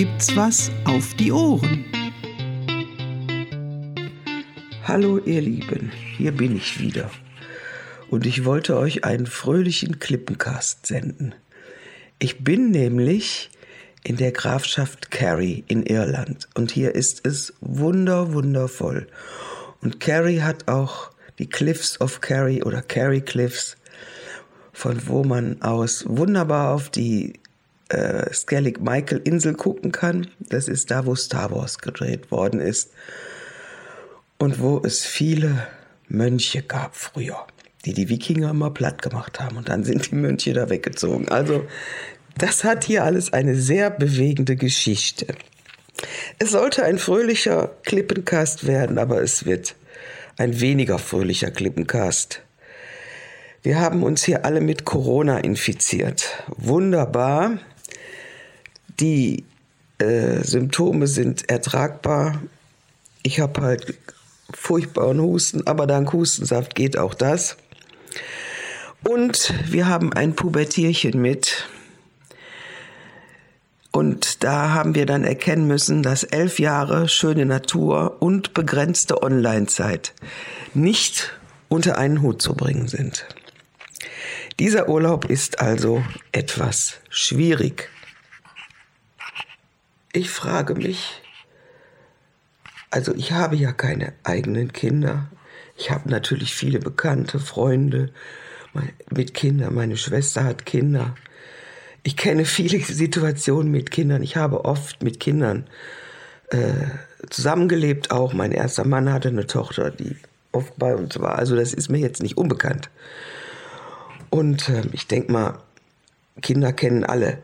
gibt's was auf die Ohren. Hallo ihr Lieben, hier bin ich wieder. Und ich wollte euch einen fröhlichen Klippencast senden. Ich bin nämlich in der Grafschaft Kerry in Irland und hier ist es wunder wundervoll. Und Kerry hat auch die Cliffs of Kerry oder Kerry Cliffs, von wo man aus wunderbar auf die äh, Skellig Michael Insel gucken kann. Das ist da, wo Star Wars gedreht worden ist. Und wo es viele Mönche gab früher, die die Wikinger immer platt gemacht haben. Und dann sind die Mönche da weggezogen. Also, das hat hier alles eine sehr bewegende Geschichte. Es sollte ein fröhlicher Klippencast werden, aber es wird ein weniger fröhlicher Klippencast. Wir haben uns hier alle mit Corona infiziert. Wunderbar. Die äh, Symptome sind ertragbar. Ich habe halt furchtbaren Husten, aber dank Hustensaft geht auch das. Und wir haben ein Pubertierchen mit. Und da haben wir dann erkennen müssen, dass elf Jahre schöne Natur und begrenzte Online-Zeit nicht unter einen Hut zu bringen sind. Dieser Urlaub ist also etwas schwierig. Ich frage mich, also ich habe ja keine eigenen Kinder. Ich habe natürlich viele bekannte Freunde mit Kindern. Meine Schwester hat Kinder. Ich kenne viele Situationen mit Kindern. Ich habe oft mit Kindern äh, zusammengelebt. Auch mein erster Mann hatte eine Tochter, die oft bei uns war. Also das ist mir jetzt nicht unbekannt. Und äh, ich denke mal, Kinder kennen alle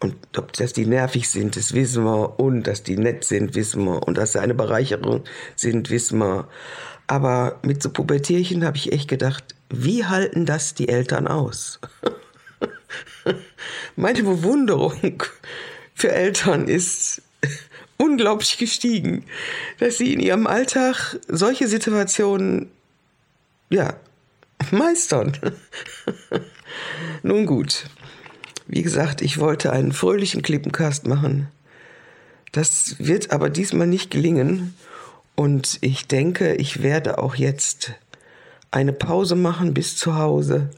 und ob, dass die nervig sind, das wissen wir. Und dass die nett sind, wissen wir. Und dass sie eine Bereicherung sind, wissen wir. Aber mit so Pubertierchen habe ich echt gedacht, wie halten das die Eltern aus? Meine Bewunderung für Eltern ist unglaublich gestiegen, dass sie in ihrem Alltag solche Situationen, ja, meistern. Nun gut, wie gesagt, ich wollte einen fröhlichen Klippencast machen. Das wird aber diesmal nicht gelingen. Und ich denke, ich werde auch jetzt eine Pause machen bis zu Hause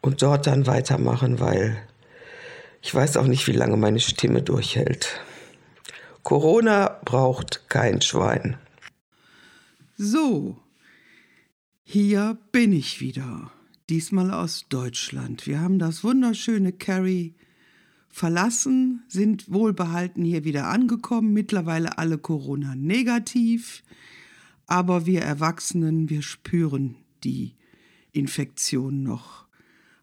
und dort dann weitermachen, weil ich weiß auch nicht, wie lange meine Stimme durchhält. Corona braucht kein Schwein. So, hier bin ich wieder diesmal aus Deutschland. Wir haben das wunderschöne Kerry verlassen, sind wohlbehalten hier wieder angekommen, mittlerweile alle Corona negativ, aber wir Erwachsenen, wir spüren die Infektion noch.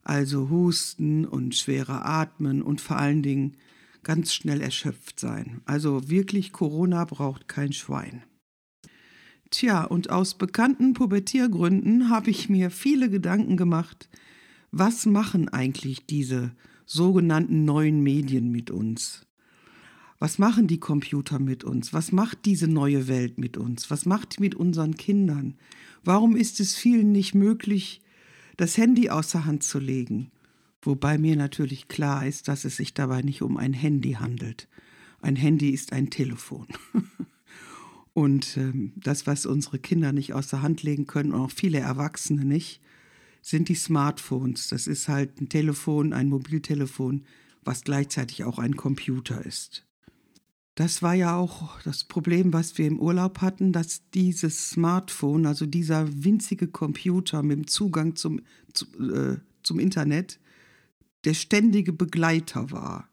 Also Husten und schwerer Atmen und vor allen Dingen ganz schnell erschöpft sein. Also wirklich Corona braucht kein Schwein. Tja, und aus bekannten Pubertiergründen habe ich mir viele Gedanken gemacht, was machen eigentlich diese sogenannten neuen Medien mit uns? Was machen die Computer mit uns? Was macht diese neue Welt mit uns? Was macht die mit unseren Kindern? Warum ist es vielen nicht möglich, das Handy außer Hand zu legen? Wobei mir natürlich klar ist, dass es sich dabei nicht um ein Handy handelt. Ein Handy ist ein Telefon. Und ähm, das, was unsere Kinder nicht aus der Hand legen können und auch viele Erwachsene nicht, sind die Smartphones. Das ist halt ein Telefon, ein Mobiltelefon, was gleichzeitig auch ein Computer ist. Das war ja auch das Problem, was wir im Urlaub hatten, dass dieses Smartphone, also dieser winzige Computer mit dem Zugang zum, zu, äh, zum Internet, der ständige Begleiter war.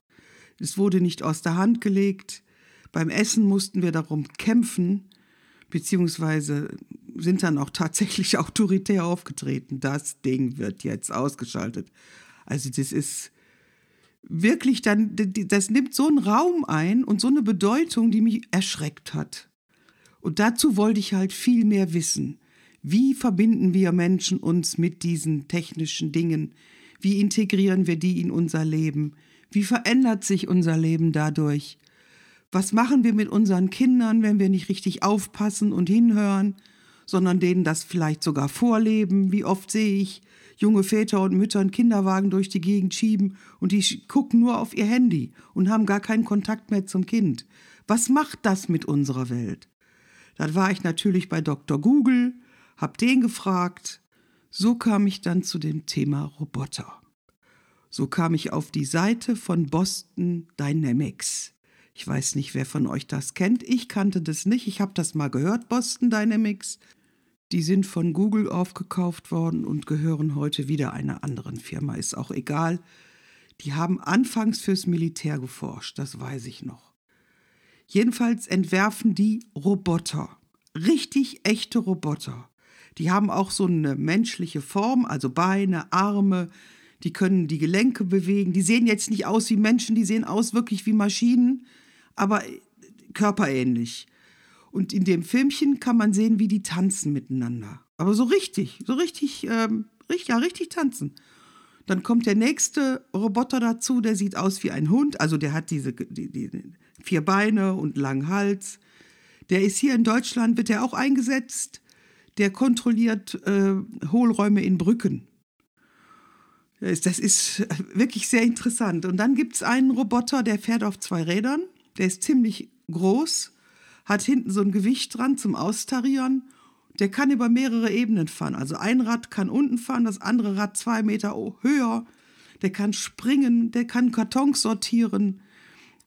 Es wurde nicht aus der Hand gelegt, beim Essen mussten wir darum kämpfen, beziehungsweise sind dann auch tatsächlich autoritär aufgetreten. Das Ding wird jetzt ausgeschaltet. Also das ist wirklich dann, das nimmt so einen Raum ein und so eine Bedeutung, die mich erschreckt hat. Und dazu wollte ich halt viel mehr wissen. Wie verbinden wir Menschen uns mit diesen technischen Dingen? Wie integrieren wir die in unser Leben? Wie verändert sich unser Leben dadurch? Was machen wir mit unseren Kindern, wenn wir nicht richtig aufpassen und hinhören, sondern denen das vielleicht sogar vorleben? Wie oft sehe ich junge Väter und Mütter einen Kinderwagen durch die Gegend schieben und die gucken nur auf ihr Handy und haben gar keinen Kontakt mehr zum Kind. Was macht das mit unserer Welt? Dann war ich natürlich bei Dr. Google, hab den gefragt. So kam ich dann zu dem Thema Roboter. So kam ich auf die Seite von Boston Dynamics. Ich weiß nicht, wer von euch das kennt. Ich kannte das nicht. Ich habe das mal gehört, Boston Dynamics. Die sind von Google aufgekauft worden und gehören heute wieder einer anderen Firma. Ist auch egal. Die haben anfangs fürs Militär geforscht, das weiß ich noch. Jedenfalls entwerfen die Roboter. Richtig echte Roboter. Die haben auch so eine menschliche Form, also Beine, Arme, die können die Gelenke bewegen. Die sehen jetzt nicht aus wie Menschen, die sehen aus wirklich wie Maschinen, aber körperähnlich. Und in dem Filmchen kann man sehen, wie die tanzen miteinander. Aber so richtig, so richtig, ähm, richtig, ja, richtig tanzen. Dann kommt der nächste Roboter dazu, der sieht aus wie ein Hund, also der hat diese die, die, vier Beine und langen Hals. Der ist hier in Deutschland, wird er auch eingesetzt. Der kontrolliert äh, Hohlräume in Brücken. Das ist wirklich sehr interessant. Und dann gibt es einen Roboter, der fährt auf zwei Rädern. Der ist ziemlich groß, hat hinten so ein Gewicht dran zum Austarieren. Der kann über mehrere Ebenen fahren. Also ein Rad kann unten fahren, das andere Rad zwei Meter höher. Der kann springen, der kann Kartons sortieren.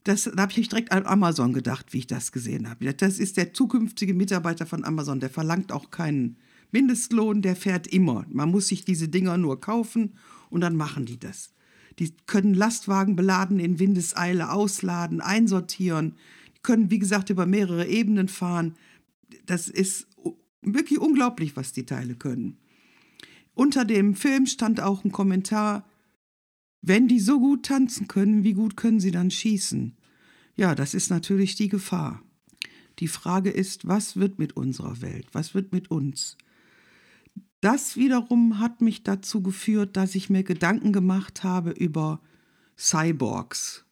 Das, da habe ich direkt an Amazon gedacht, wie ich das gesehen habe. Das ist der zukünftige Mitarbeiter von Amazon. Der verlangt auch keinen Mindestlohn, der fährt immer. Man muss sich diese Dinger nur kaufen und dann machen die das. Die können Lastwagen beladen in Windeseile ausladen, einsortieren, die können, wie gesagt, über mehrere Ebenen fahren. Das ist wirklich unglaublich, was die Teile können. Unter dem Film stand auch ein Kommentar, wenn die so gut tanzen können, wie gut können sie dann schießen? Ja, das ist natürlich die Gefahr. Die Frage ist, was wird mit unserer Welt? Was wird mit uns? Das wiederum hat mich dazu geführt, dass ich mir Gedanken gemacht habe über Cyborgs,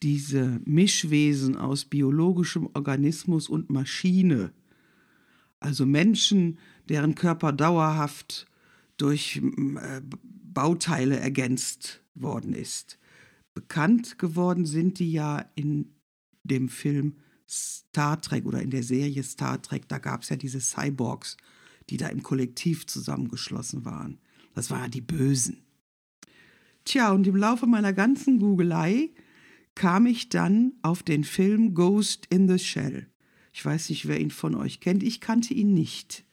diese Mischwesen aus biologischem Organismus und Maschine, also Menschen, deren Körper dauerhaft durch äh, Bauteile ergänzt worden ist. Bekannt geworden sind die ja in dem Film Star Trek oder in der Serie Star Trek, da gab es ja diese Cyborgs, die da im Kollektiv zusammengeschlossen waren. Das waren die Bösen. Tja, und im Laufe meiner ganzen Googelei kam ich dann auf den Film Ghost in the Shell. Ich weiß nicht, wer ihn von euch kennt. Ich kannte ihn nicht.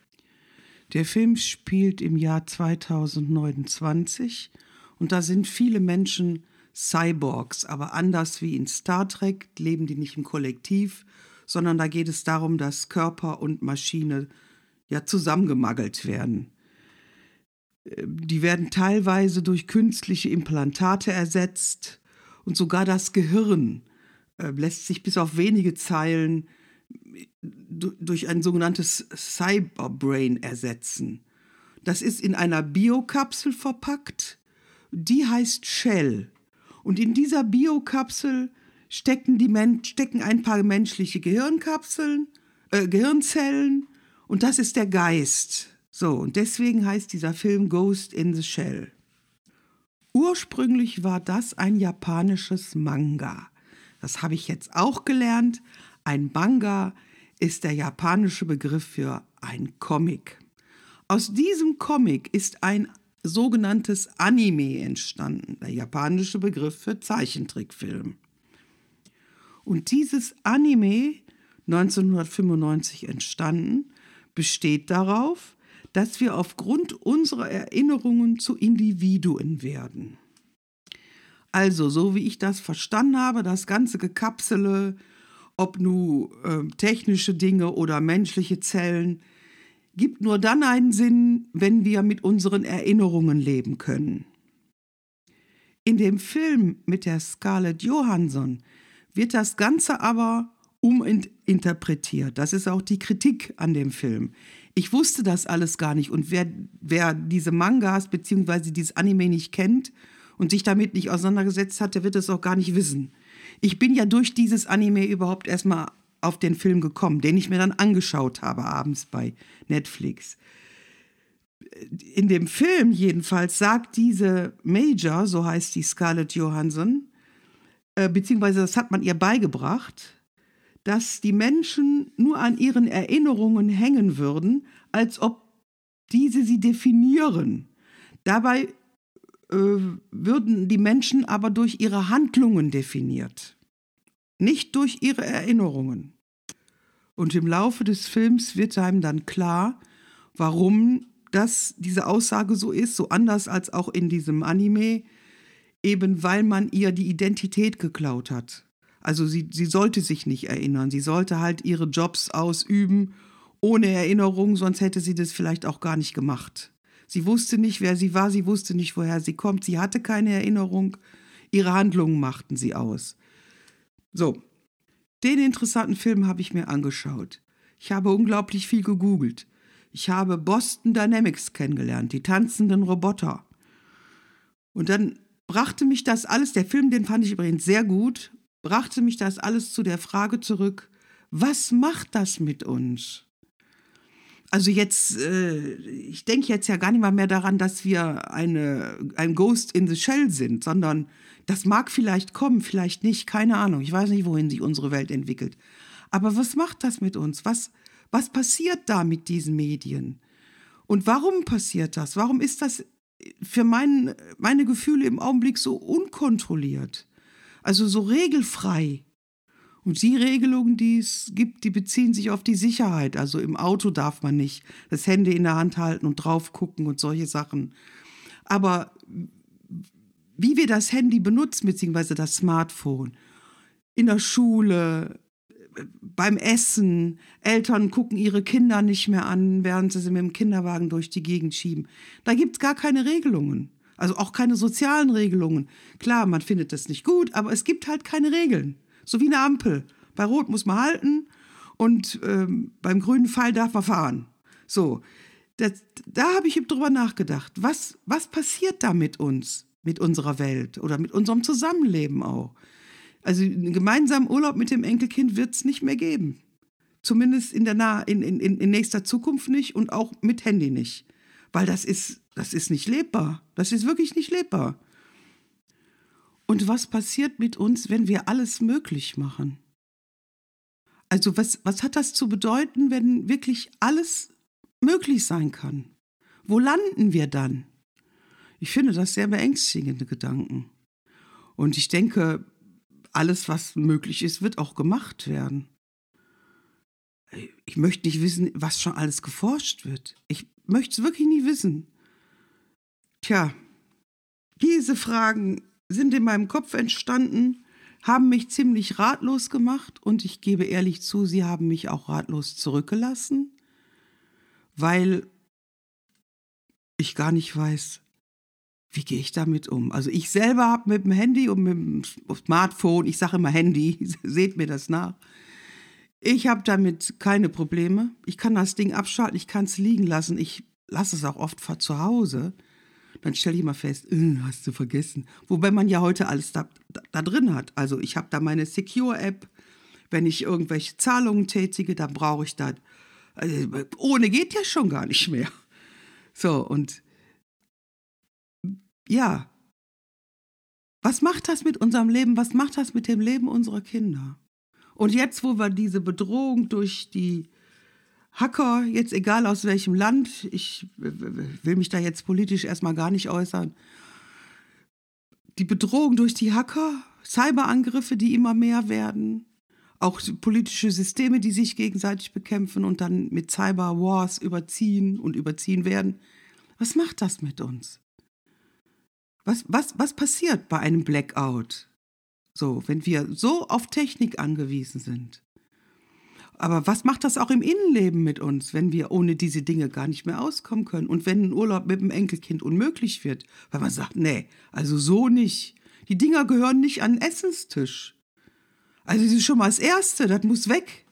Der Film spielt im Jahr 2029 und da sind viele Menschen Cyborgs, aber anders wie in Star Trek leben die nicht im Kollektiv, sondern da geht es darum, dass Körper und Maschine ja zusammengemagelt werden. Die werden teilweise durch künstliche Implantate ersetzt und sogar das Gehirn äh, lässt sich bis auf wenige Zeilen durch ein sogenanntes Cyberbrain ersetzen. Das ist in einer Biokapsel verpackt, die heißt Shell. Und in dieser Biokapsel stecken, die Men stecken ein paar menschliche Gehirnkapseln, äh, Gehirnzellen und das ist der Geist. So, und deswegen heißt dieser Film Ghost in the Shell. Ursprünglich war das ein japanisches Manga. Das habe ich jetzt auch gelernt. Ein Manga ist der japanische Begriff für ein Comic. Aus diesem Comic ist ein sogenanntes Anime entstanden, der japanische Begriff für Zeichentrickfilm. Und dieses Anime, 1995 entstanden, besteht darauf, dass wir aufgrund unserer Erinnerungen zu Individuen werden. Also, so wie ich das verstanden habe, das ganze Gekapsele, ob nun äh, technische Dinge oder menschliche Zellen, gibt nur dann einen Sinn, wenn wir mit unseren Erinnerungen leben können. In dem Film mit der Scarlett Johansson wird das Ganze aber uminterpretiert. Das ist auch die Kritik an dem Film. Ich wusste das alles gar nicht. Und wer, wer diese Mangas bzw. dieses Anime nicht kennt und sich damit nicht auseinandergesetzt hat, der wird es auch gar nicht wissen. Ich bin ja durch dieses Anime überhaupt erstmal auf den Film gekommen, den ich mir dann angeschaut habe abends bei Netflix. in dem Film jedenfalls sagt diese Major, so heißt die Scarlett Johansson, äh, beziehungsweise das hat man ihr beigebracht, dass die Menschen nur an ihren Erinnerungen hängen würden, als ob diese sie definieren. Dabei äh, würden die Menschen aber durch ihre Handlungen definiert, nicht durch ihre Erinnerungen. Und im Laufe des Films wird einem dann klar, warum das, diese Aussage so ist, so anders als auch in diesem Anime, eben weil man ihr die Identität geklaut hat. Also sie, sie sollte sich nicht erinnern, sie sollte halt ihre Jobs ausüben ohne Erinnerung, sonst hätte sie das vielleicht auch gar nicht gemacht. Sie wusste nicht, wer sie war, sie wusste nicht, woher sie kommt, sie hatte keine Erinnerung, ihre Handlungen machten sie aus. So, den interessanten Film habe ich mir angeschaut. Ich habe unglaublich viel gegoogelt. Ich habe Boston Dynamics kennengelernt, die tanzenden Roboter. Und dann brachte mich das alles, der Film, den fand ich übrigens sehr gut, brachte mich das alles zu der Frage zurück, was macht das mit uns? Also jetzt, äh, ich denke jetzt ja gar nicht mal mehr daran, dass wir eine, ein Ghost in the Shell sind, sondern das mag vielleicht kommen, vielleicht nicht, keine Ahnung. Ich weiß nicht, wohin sich unsere Welt entwickelt. Aber was macht das mit uns? Was, was passiert da mit diesen Medien? Und warum passiert das? Warum ist das für mein, meine Gefühle im Augenblick so unkontrolliert? Also so regelfrei. Und die Regelungen, die es gibt, die beziehen sich auf die Sicherheit. Also im Auto darf man nicht das Handy in der Hand halten und drauf gucken und solche Sachen. Aber wie wir das Handy benutzen, beziehungsweise das Smartphone, in der Schule, beim Essen, Eltern gucken ihre Kinder nicht mehr an, während sie sie mit dem Kinderwagen durch die Gegend schieben. Da gibt es gar keine Regelungen. Also auch keine sozialen Regelungen. Klar, man findet das nicht gut, aber es gibt halt keine Regeln. So wie eine Ampel. Bei Rot muss man halten und ähm, beim grünen Pfeil darf man fahren. So, das, da habe ich drüber nachgedacht. Was, was passiert da mit uns, mit unserer Welt oder mit unserem Zusammenleben auch? Also einen gemeinsamen Urlaub mit dem Enkelkind wird es nicht mehr geben. Zumindest in, der nah in, in, in nächster Zukunft nicht und auch mit Handy nicht. Weil das ist, das ist nicht lebbar. Das ist wirklich nicht lebbar. Und was passiert mit uns, wenn wir alles möglich machen? Also was, was hat das zu bedeuten, wenn wirklich alles möglich sein kann? Wo landen wir dann? Ich finde das sehr beängstigende Gedanken. Und ich denke, alles, was möglich ist, wird auch gemacht werden. Ich möchte nicht wissen, was schon alles geforscht wird. Ich möchte es wirklich nie wissen. Tja, diese Fragen sind in meinem Kopf entstanden, haben mich ziemlich ratlos gemacht und ich gebe ehrlich zu, sie haben mich auch ratlos zurückgelassen, weil ich gar nicht weiß, wie gehe ich damit um? Also ich selber habe mit dem Handy und mit dem Smartphone, ich sage immer Handy, seht mir das nach. Ich habe damit keine Probleme. Ich kann das Ding abschalten, ich kann es liegen lassen. Ich lasse es auch oft zu Hause. Dann stelle ich mal fest, äh, hast du vergessen. Wobei man ja heute alles da, da, da drin hat. Also ich habe da meine Secure-App. Wenn ich irgendwelche Zahlungen tätige, dann brauche ich das. Also, ohne geht ja schon gar nicht mehr. So, und ja, was macht das mit unserem Leben? Was macht das mit dem Leben unserer Kinder? Und jetzt, wo wir diese Bedrohung durch die Hacker, jetzt egal aus welchem Land, ich will mich da jetzt politisch erstmal gar nicht äußern, die Bedrohung durch die Hacker, Cyberangriffe, die immer mehr werden, auch politische Systeme, die sich gegenseitig bekämpfen und dann mit Cyberwars überziehen und überziehen werden. Was macht das mit uns? Was, was, was passiert bei einem Blackout? So, wenn wir so auf Technik angewiesen sind. Aber was macht das auch im Innenleben mit uns, wenn wir ohne diese Dinge gar nicht mehr auskommen können? Und wenn ein Urlaub mit dem Enkelkind unmöglich wird, weil man sagt, nee, also so nicht. Die Dinger gehören nicht an den Essenstisch. Also das ist schon mal das Erste, das muss weg.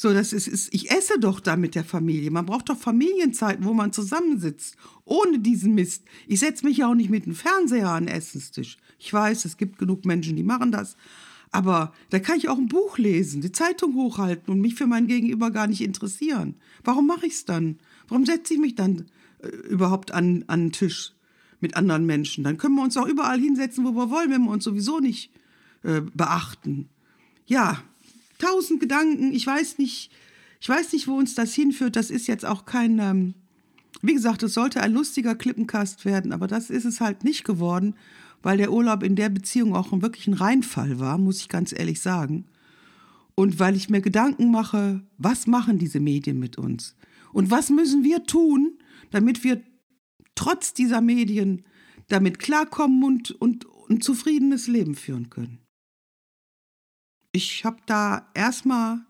So, das ist, ist, ich esse doch da mit der Familie. Man braucht doch Familienzeiten, wo man zusammensitzt. Ohne diesen Mist. Ich setze mich ja auch nicht mit dem Fernseher an den Essenstisch. Ich weiß, es gibt genug Menschen, die machen das. Aber da kann ich auch ein Buch lesen, die Zeitung hochhalten und mich für mein Gegenüber gar nicht interessieren. Warum mache ich es dann? Warum setze ich mich dann äh, überhaupt an, an den Tisch mit anderen Menschen. Dann können wir uns auch überall hinsetzen, wo wir wollen, wenn wir uns sowieso nicht äh, beachten. Ja, tausend Gedanken. Ich weiß nicht, ich weiß nicht, wo uns das hinführt. Das ist jetzt auch kein, ähm, wie gesagt, es sollte ein lustiger Klippencast werden, aber das ist es halt nicht geworden, weil der Urlaub in der Beziehung auch wirklich ein Reinfall war, muss ich ganz ehrlich sagen. Und weil ich mir Gedanken mache, was machen diese Medien mit uns? Und was müssen wir tun, damit wir trotz dieser Medien damit klarkommen und, und ein zufriedenes Leben führen können? Ich habe da erstmal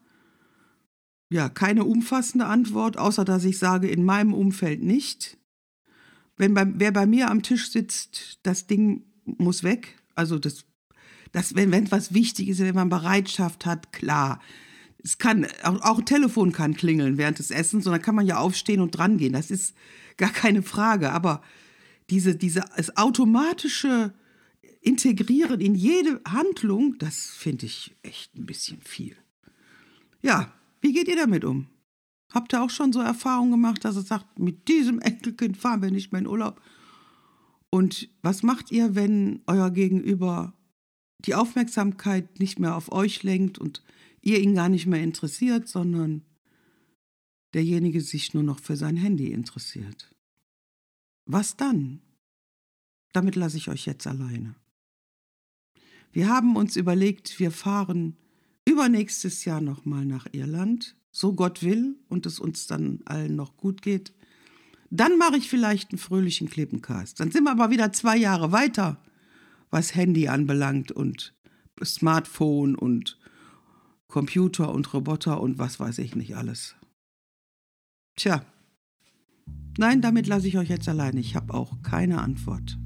ja keine umfassende Antwort, außer dass ich sage, in meinem Umfeld nicht. Wenn bei, wer bei mir am Tisch sitzt, das Ding muss weg. Also das dass wenn, wenn was wichtig ist, wenn man Bereitschaft hat, klar. Es kann, auch, auch ein Telefon kann klingeln während des Essens dann kann man ja aufstehen und dran gehen. Das ist gar keine Frage. Aber diese, diese, das automatische Integrieren in jede Handlung, das finde ich echt ein bisschen viel. Ja, wie geht ihr damit um? Habt ihr auch schon so Erfahrungen gemacht, dass ihr sagt, mit diesem Enkelkind fahren wir nicht mehr in Urlaub? Und was macht ihr, wenn euer Gegenüber die Aufmerksamkeit nicht mehr auf euch lenkt und ihr ihn gar nicht mehr interessiert, sondern derjenige sich nur noch für sein Handy interessiert. Was dann? Damit lasse ich euch jetzt alleine. Wir haben uns überlegt, wir fahren übernächstes Jahr nochmal nach Irland, so Gott will und es uns dann allen noch gut geht. Dann mache ich vielleicht einen fröhlichen Klippencast. Dann sind wir aber wieder zwei Jahre weiter was Handy anbelangt und Smartphone und Computer und Roboter und was weiß ich nicht alles. Tja, nein, damit lasse ich euch jetzt allein. Ich habe auch keine Antwort.